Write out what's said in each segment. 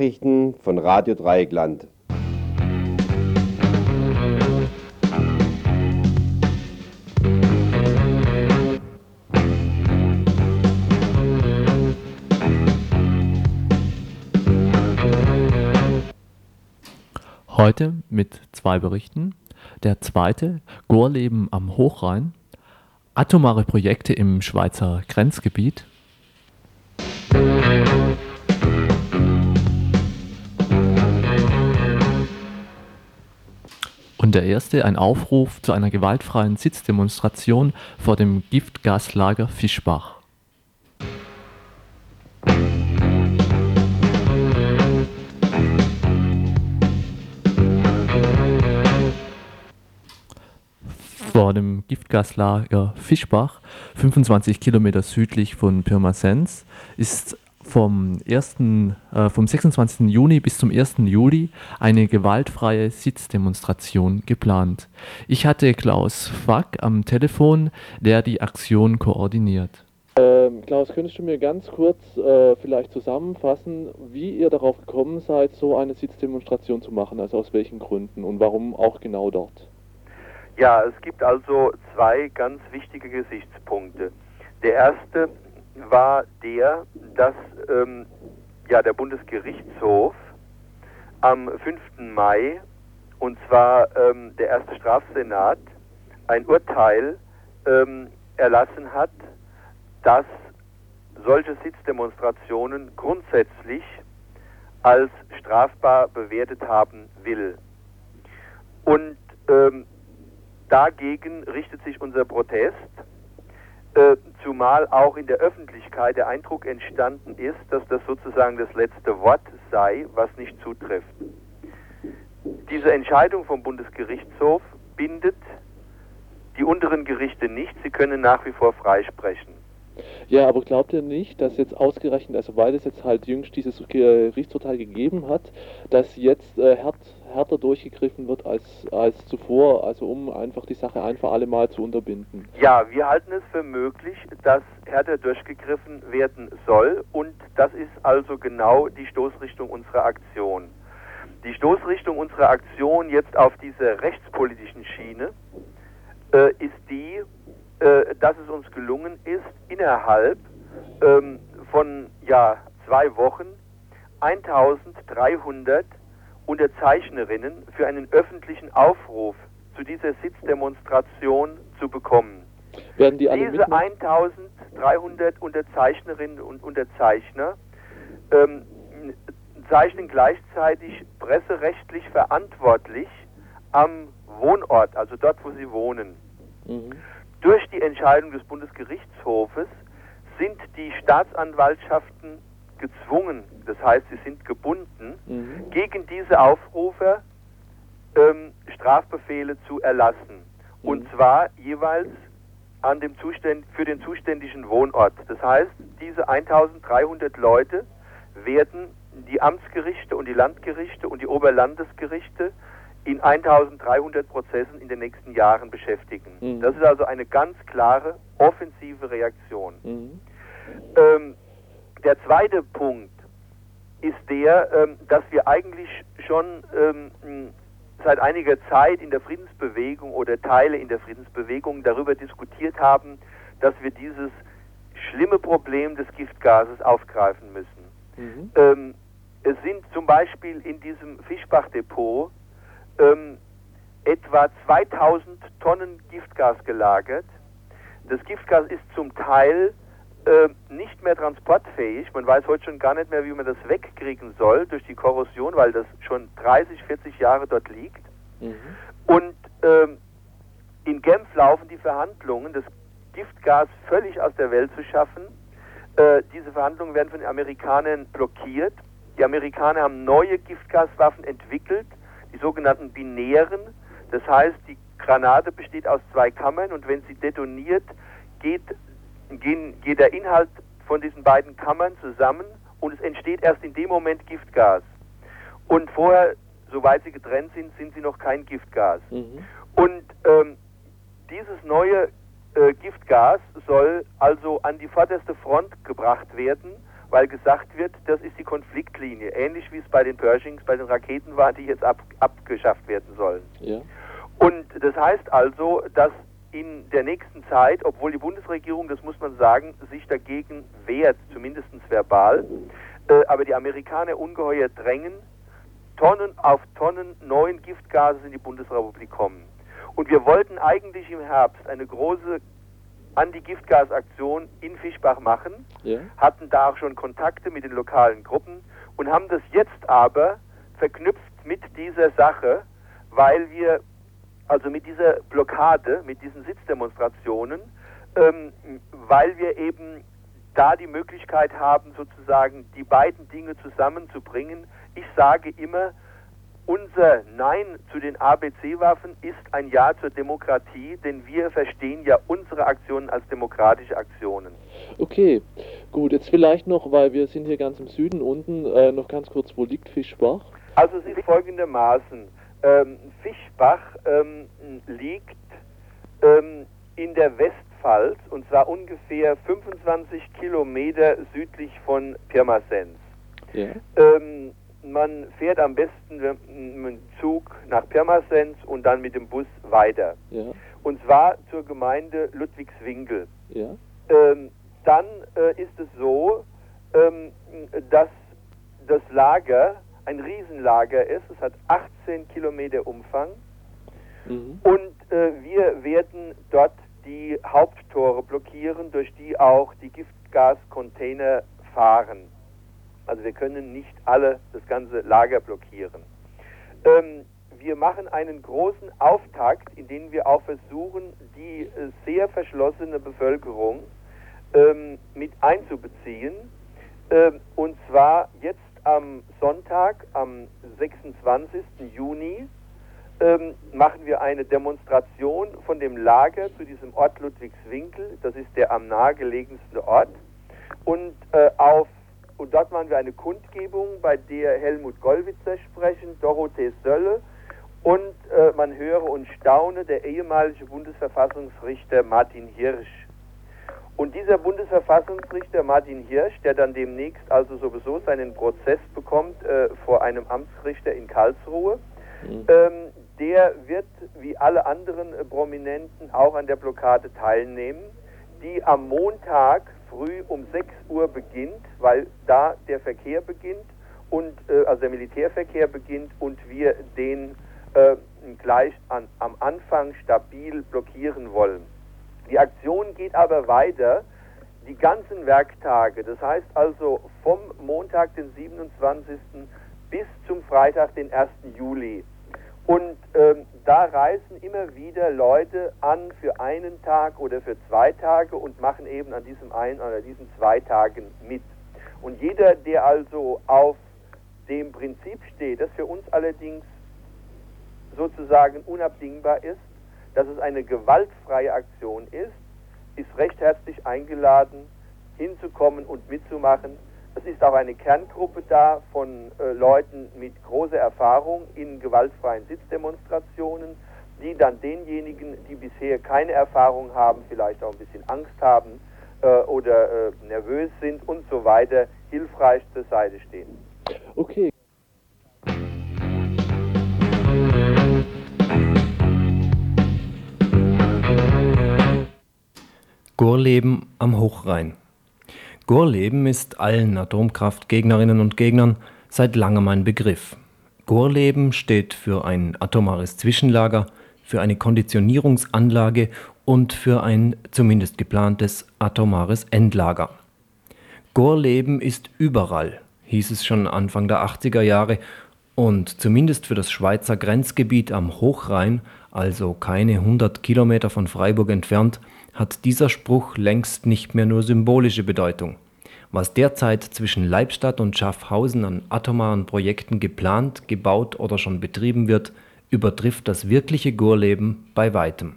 Nachrichten von Radio Dreieckland. Heute mit zwei Berichten. Der zweite, Gorleben am Hochrhein, atomare Projekte im Schweizer Grenzgebiet. Und der erste, ein Aufruf zu einer gewaltfreien Sitzdemonstration vor dem Giftgaslager Fischbach. vor dem Giftgaslager Fischbach, 25 Kilometer südlich von Pirmasens, ist vom, 1., äh, vom 26. Juni bis zum 1. Juli eine gewaltfreie Sitzdemonstration geplant. Ich hatte Klaus Fack am Telefon, der die Aktion koordiniert. Ähm, Klaus, könntest du mir ganz kurz äh, vielleicht zusammenfassen, wie ihr darauf gekommen seid, so eine Sitzdemonstration zu machen, also aus welchen Gründen und warum auch genau dort? Ja, es gibt also zwei ganz wichtige Gesichtspunkte. Der erste war der, dass ähm, ja, der Bundesgerichtshof am 5. Mai, und zwar ähm, der erste Strafsenat, ein Urteil ähm, erlassen hat, dass solche Sitzdemonstrationen grundsätzlich als strafbar bewertet haben will. Und ähm, Dagegen richtet sich unser Protest, äh, zumal auch in der Öffentlichkeit der Eindruck entstanden ist, dass das sozusagen das letzte Wort sei, was nicht zutrifft. Diese Entscheidung vom Bundesgerichtshof bindet die unteren Gerichte nicht. Sie können nach wie vor freisprechen. Ja, aber glaubt ihr nicht, dass jetzt ausgerechnet, also weil es jetzt halt jüngst dieses Gerichtsurteil gegeben hat, dass jetzt äh, härter, härter durchgegriffen wird als, als zuvor, also um einfach die Sache ein für alle Mal zu unterbinden? Ja, wir halten es für möglich, dass härter durchgegriffen werden soll und das ist also genau die Stoßrichtung unserer Aktion. Die Stoßrichtung unserer Aktion jetzt auf dieser rechtspolitischen Schiene äh, ist die, äh, dass es uns gelungen ist, innerhalb ähm, von ja, zwei Wochen 1300 Unterzeichnerinnen für einen öffentlichen Aufruf zu dieser Sitzdemonstration zu bekommen. Werden die alle Diese 1300 Unterzeichnerinnen und Unterzeichner ähm, zeichnen gleichzeitig presserechtlich verantwortlich am Wohnort, also dort, wo sie wohnen. Mhm. Durch die Entscheidung des Bundesgerichtshofes sind die Staatsanwaltschaften gezwungen, das heißt, sie sind gebunden, mhm. gegen diese Aufrufer ähm, Strafbefehle zu erlassen. Mhm. Und zwar jeweils an dem Zuständ, für den zuständigen Wohnort. Das heißt, diese 1300 Leute werden die Amtsgerichte und die Landgerichte und die Oberlandesgerichte in 1300 Prozessen in den nächsten Jahren beschäftigen. Mhm. Das ist also eine ganz klare offensive Reaktion. Mhm. Ähm, der zweite Punkt ist der, ähm, dass wir eigentlich schon ähm, seit einiger Zeit in der Friedensbewegung oder Teile in der Friedensbewegung darüber diskutiert haben, dass wir dieses schlimme Problem des Giftgases aufgreifen müssen. Mhm. Ähm, es sind zum Beispiel in diesem Fischbachdepot ähm, etwa 2000 Tonnen Giftgas gelagert. Das Giftgas ist zum Teil äh, nicht mehr transportfähig. Man weiß heute schon gar nicht mehr, wie man das wegkriegen soll durch die Korrosion, weil das schon 30, 40 Jahre dort liegt. Mhm. Und ähm, in Genf laufen die Verhandlungen, das Giftgas völlig aus der Welt zu schaffen. Äh, diese Verhandlungen werden von den Amerikanern blockiert. Die Amerikaner haben neue Giftgaswaffen entwickelt, die sogenannten binären. Das heißt, die Granate besteht aus zwei Kammern und wenn sie detoniert, geht, gehen, geht der Inhalt von diesen beiden Kammern zusammen und es entsteht erst in dem Moment Giftgas. Und vorher, soweit sie getrennt sind, sind sie noch kein Giftgas. Mhm. Und ähm, dieses neue äh, Giftgas soll also an die vorderste Front gebracht werden, weil gesagt wird, das ist die Konfliktlinie, ähnlich wie es bei den Pershings, bei den Raketen war, die jetzt ab, abgeschafft werden sollen. Ja. Und das heißt also, dass in der nächsten Zeit, obwohl die Bundesregierung, das muss man sagen, sich dagegen wehrt, zumindest verbal, äh, aber die Amerikaner ungeheuer drängen, Tonnen auf Tonnen neuen Giftgases in die Bundesrepublik kommen. Und wir wollten eigentlich im Herbst eine große Anti-Giftgas-Aktion in Fischbach machen, Ja. hatten da auch schon Kontakte mit den lokalen Gruppen und haben das jetzt aber verknüpft mit dieser Sache, weil wir also mit dieser Blockade, mit diesen Sitzdemonstrationen, ähm, weil wir eben da die Möglichkeit haben, sozusagen die beiden Dinge zusammenzubringen. Ich sage immer, unser Nein zu den ABC-Waffen ist ein Ja zur Demokratie, denn wir verstehen ja unsere Aktionen als demokratische Aktionen. Okay, gut, jetzt vielleicht noch, weil wir sind hier ganz im Süden unten, äh, noch ganz kurz, wo liegt Fischbach? Also es ist folgendermaßen, ähm, Fischbach ähm, liegt ähm, in der Westpfalz und zwar ungefähr 25 Kilometer südlich von Pirmasens. Ja. Ähm, man fährt am besten mit dem Zug nach Pirmasens und dann mit dem Bus weiter. Ja, Und zwar zur Gemeinde Ludwigswinkel. ja, Ähm, dann äh, ist es so, ähm, dass das Lager ein Riesenlager ist. Es hat 18 Kilometer Umfang mhm. und äh, wir werden dort die Haupttore blockieren, durch die auch die Giftgascontainer fahren. Also wir können nicht alle das ganze Lager blockieren. Ähm, wir machen einen großen Auftakt, in dem wir auch versuchen, die äh, sehr verschlossene Bevölkerung ähm, mit einzubeziehen. Ähm, und zwar jetzt am Sonntag, am 26. Juni, ähm, machen wir eine Demonstration von dem Lager zu diesem Ort Ludwigswinkel. Das ist der am nahegelegenste Ort. Und, äh, auf, und dort machen wir eine Kundgebung, bei der Helmut Gollwitzer sprechen, Dorothee Sölle und äh, man höre und staune der ehemalige Bundesverfassungsrichter Martin Hirsch. Und dieser Bundesverfassungsrichter Martin Hirsch, der dann demnächst also sowieso seinen Prozess bekommt äh, vor einem Amtsrichter in Karlsruhe, Mhm. ähm, der wird wie alle anderen äh, Prominenten auch an der Blockade teilnehmen, die am Montag früh um 6 Uhr beginnt, weil da der Verkehr beginnt und äh, also der Militärverkehr beginnt und wir den äh, gleich an, am Anfang stabil blockieren wollen. Die Aktion geht aber weiter die ganzen Werktage, das heißt also vom Montag, den 27. bis zum Freitag, den 1. Juli. Und ähm, da reisen immer wieder Leute an für einen Tag oder für zwei Tage und machen eben an diesem einen oder diesen zwei Tagen mit. Und jeder, der also auf dem Prinzip steht, das für uns allerdings sozusagen unabdingbar ist, dass es eine gewaltfreie Aktion ist, ist recht herzlich eingeladen, hinzukommen und mitzumachen. Es ist auch eine Kerngruppe da von äh, Leuten mit großer Erfahrung in gewaltfreien Sitzdemonstrationen, die dann denjenigen, die bisher keine Erfahrung haben, vielleicht auch ein bisschen Angst haben äh, oder äh, nervös sind und so weiter, hilfreich zur Seite stehen. Okay. Gorleben am Hochrhein. Gorleben ist allen Atomkraftgegnerinnen und Gegnern seit langem ein Begriff. Gorleben steht für ein atomares Zwischenlager, für eine Konditionierungsanlage und für ein zumindest geplantes atomares Endlager. Gorleben ist überall, hieß es schon Anfang der 80er Jahre, und zumindest für das Schweizer Grenzgebiet am Hochrhein, also keine 100 Kilometer von Freiburg entfernt, hat dieser Spruch längst nicht mehr nur symbolische Bedeutung. Was derzeit zwischen Leibstadt und Schaffhausen an atomaren Projekten geplant, gebaut oder schon betrieben wird, übertrifft das wirkliche Gorleben bei weitem.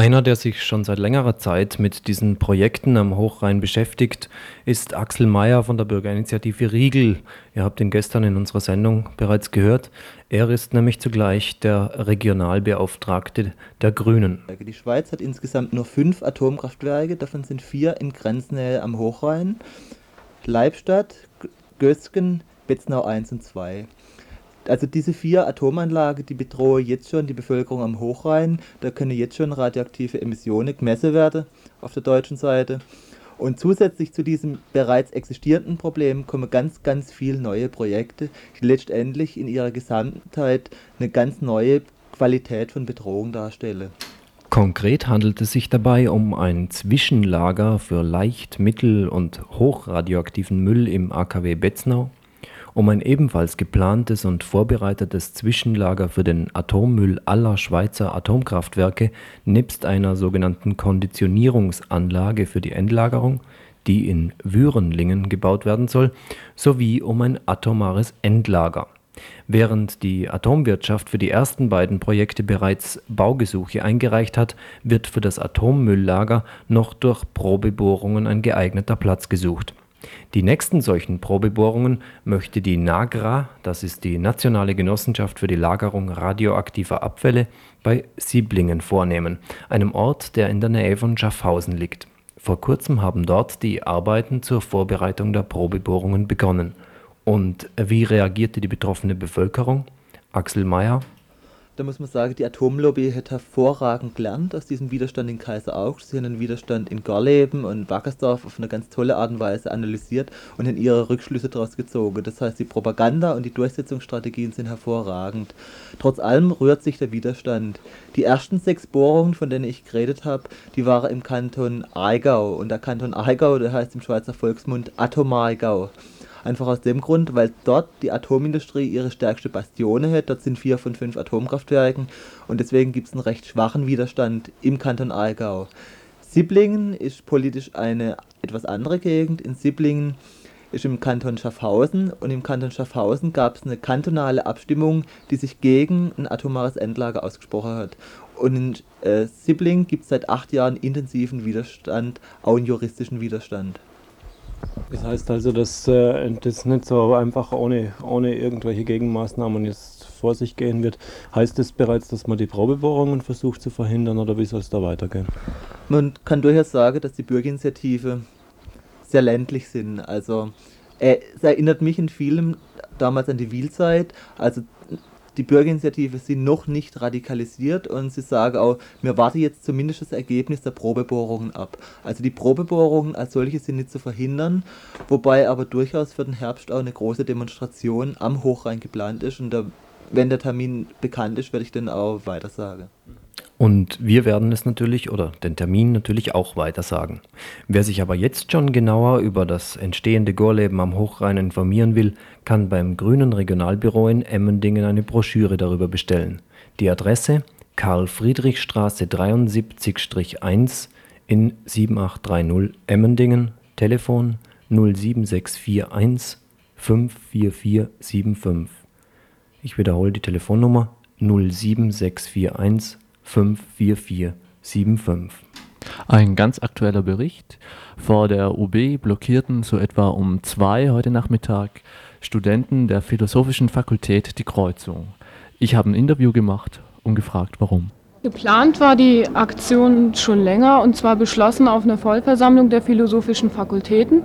Einer, der sich schon seit längerer Zeit mit diesen Projekten am Hochrhein beschäftigt, ist Axel Mayer von der Bürgerinitiative Riegel. Ihr habt ihn gestern in unserer Sendung bereits gehört. Er ist nämlich zugleich der Regionalbeauftragte der Grünen. Die Schweiz hat insgesamt nur fünf Atomkraftwerke, davon sind vier in Grenznähe am Hochrhein. Leibstadt, Gösgen, Betznau 1 und 2. Also diese vier Atomanlagen, die bedrohen jetzt schon die Bevölkerung am Hochrhein. Da können jetzt schon radioaktive Emissionen gemessen werden auf der deutschen Seite. Und zusätzlich zu diesem bereits existierenden Problem kommen ganz, ganz viele neue Projekte, die letztendlich in ihrer Gesamtheit eine ganz neue Qualität von Bedrohung darstellen. Konkret handelt es sich dabei um ein Zwischenlager für leicht-, mittel- und hochradioaktiven Müll im AKW Betznau, um ein ebenfalls geplantes und vorbereitetes Zwischenlager für den Atommüll aller Schweizer Atomkraftwerke nebst einer sogenannten Konditionierungsanlage für die Endlagerung, die in Würenlingen gebaut werden soll, sowie um ein atomares Endlager. Während die Atomwirtschaft für die ersten beiden Projekte bereits Baugesuche eingereicht hat, wird für das Atommülllager noch durch Probebohrungen ein geeigneter Platz gesucht die nächsten solchen Probebohrungen möchte die NAGRA, das ist die Nationale Genossenschaft für die Lagerung radioaktiver Abfälle, bei Sieblingen vornehmen, einem Ort, der in der Nähe von Schaffhausen liegt. Vor kurzem haben dort die Arbeiten zur Vorbereitung der Probebohrungen begonnen. Und wie reagierte die betroffene Bevölkerung? Axel Mayer da muss man sagen, die Atomlobby hat hervorragend gelernt aus diesem Widerstand in Kaiseraugst. Sie haben den Widerstand in Gorleben und Wackersdorf auf eine ganz tolle Art und Weise analysiert und haben ihre Rückschlüsse daraus gezogen. Das heißt, die Propaganda und die Durchsetzungsstrategien sind hervorragend. Trotz allem rührt sich der Widerstand. Die ersten sechs Bohrungen, von denen ich geredet habe, die waren im Kanton Aigau. Und der Kanton Aigau, der heißt im Schweizer Volksmund Atomaigau. Einfach aus dem Grund, weil dort die Atomindustrie ihre stärkste Bastione hat. Dort sind vier von fünf Atomkraftwerken und deswegen gibt es einen recht schwachen Widerstand im Kanton Aargau. Sibblingen ist politisch eine etwas andere Gegend. In Sibblingen ist im Kanton Schaffhausen und im Kanton Schaffhausen gab es eine kantonale Abstimmung, die sich gegen ein atomares Endlager ausgesprochen hat. Und in äh, Sibling gibt es seit acht Jahren intensiven Widerstand, auch einen juristischen Widerstand. Das heißt also, dass äh, das nicht so einfach ohne, ohne irgendwelche Gegenmaßnahmen jetzt vor sich gehen wird. Heißt das bereits, dass man die Probebohrungen versucht zu verhindern oder wie soll es da weitergehen? Man kann durchaus sagen, dass die Bürgerinitiative sehr ländlich sind. Also äh, es erinnert mich in vielem damals an die Wielzeit. Also die Bürgerinitiative sind noch nicht radikalisiert und sie sagen auch, wir warten jetzt zumindest das Ergebnis der Probebohrungen ab. Also die Probebohrungen als solche sind nicht zu verhindern, wobei aber durchaus für den Herbst auch eine große Demonstration am Hochrhein geplant ist und da, wenn der Termin bekannt ist, werde ich dann auch weiter sagen. Und wir werden es natürlich oder den Termin natürlich auch weiter sagen. Wer sich aber jetzt schon genauer über das entstehende Gorleben am Hochrhein informieren will, kann beim Grünen Regionalbüro in Emmendingen eine Broschüre darüber bestellen. Die Adresse Karl-Friedrich-Straße 73-1 in 7830 Emmendingen, Telefon 07641 54475. Ich wiederhole die Telefonnummer 07641 54475. Ein ganz aktueller Bericht. Vor der UB blockierten so etwa um zwei heute Nachmittag Studenten der Philosophischen Fakultät die Kreuzung. Ich habe ein Interview gemacht und gefragt, warum. Geplant war die Aktion schon länger und zwar beschlossen auf einer Vollversammlung der philosophischen Fakultäten.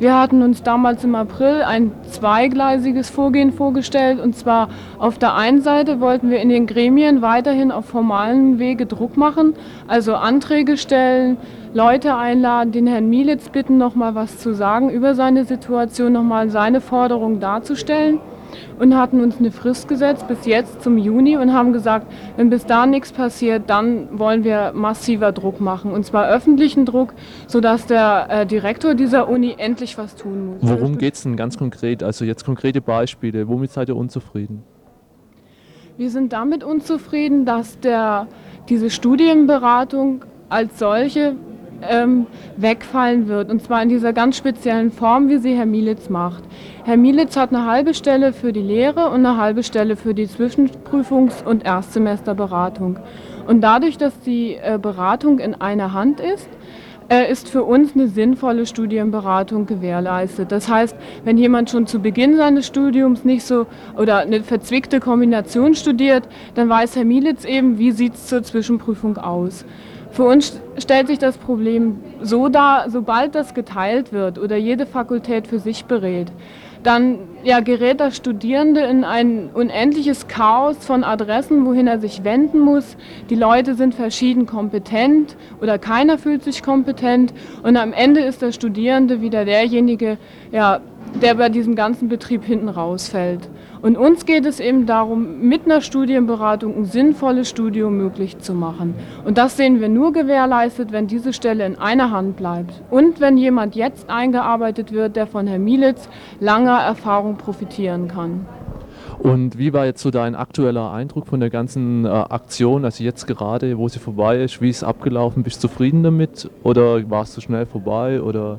Wir hatten uns damals im April ein zweigleisiges Vorgehen vorgestellt. Und zwar auf der einen Seite wollten wir in den Gremien weiterhin auf formalen Wege Druck machen, also Anträge stellen, Leute einladen, den Herrn Mielitz bitten, noch mal was zu sagen über seine Situation, noch mal seine Forderungen darzustellen und hatten uns eine Frist gesetzt bis jetzt zum Juni und haben gesagt, wenn bis da nichts passiert, dann wollen wir massiver Druck machen und zwar öffentlichen Druck, sodass der äh, Direktor dieser Uni endlich was tun muss. Worum geht es denn ganz konkret? Also jetzt konkrete Beispiele. Womit seid ihr unzufrieden? Wir sind damit unzufrieden, dass der, diese Studienberatung als solche ähm, wegfallen wird. Und zwar in dieser ganz speziellen Form, wie sie Herr Mielitz macht. Herr Mielitz hat eine halbe Stelle für die Lehre und eine halbe Stelle für die Zwischenprüfungs- und Erstsemesterberatung. Und dadurch, dass die äh, Beratung in einer Hand ist, äh, ist für uns eine sinnvolle Studienberatung gewährleistet. Das heißt, wenn jemand schon zu Beginn seines Studiums nicht so oder eine verzwickte Kombination studiert, dann weiß Herr Mielitz eben, wie sieht es zur Zwischenprüfung aus. Für uns stellt sich das Problem so dar, sobald das geteilt wird oder jede Fakultät für sich berät, dann ja, gerät der Studierende in ein unendliches Chaos von Adressen, wohin er sich wenden muss. Die Leute sind verschieden kompetent oder keiner fühlt sich kompetent und am Ende ist der Studierende wieder derjenige, ja, der bei diesem ganzen Betrieb hinten rausfällt. Und uns geht es eben darum, mit einer Studienberatung ein sinnvolles Studium möglich zu machen. Und das sehen wir nur gewährleistet, wenn diese Stelle in einer Hand bleibt. Und wenn jemand jetzt eingearbeitet wird, der von Herrn Mielitz langer Erfahrung profitieren kann. Und wie war jetzt so dein aktueller Eindruck von der ganzen äh, Aktion, also jetzt gerade, wo sie vorbei ist, wie ist es abgelaufen? Bist du zufrieden damit oder warst du schnell vorbei oder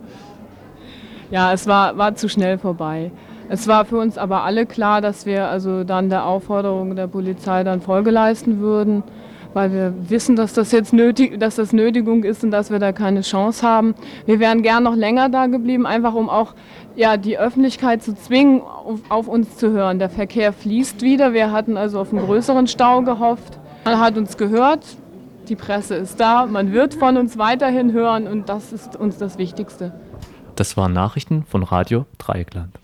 ja, es war, war zu schnell vorbei. Es war für uns aber alle klar, dass wir also dann der Aufforderung der Polizei dann Folge leisten würden, weil wir wissen, dass das jetzt nötig, dass das Nötigung ist und dass wir da keine Chance haben. Wir wären gern noch länger da geblieben, einfach um auch ja, die Öffentlichkeit zu zwingen, auf, auf uns zu hören. Der Verkehr fließt wieder. Wir hatten also auf einen größeren Stau gehofft. Man hat uns gehört. Die Presse ist da. Man wird von uns weiterhin hören und das ist uns das Wichtigste. Das waren Nachrichten von Radio Dreieckland.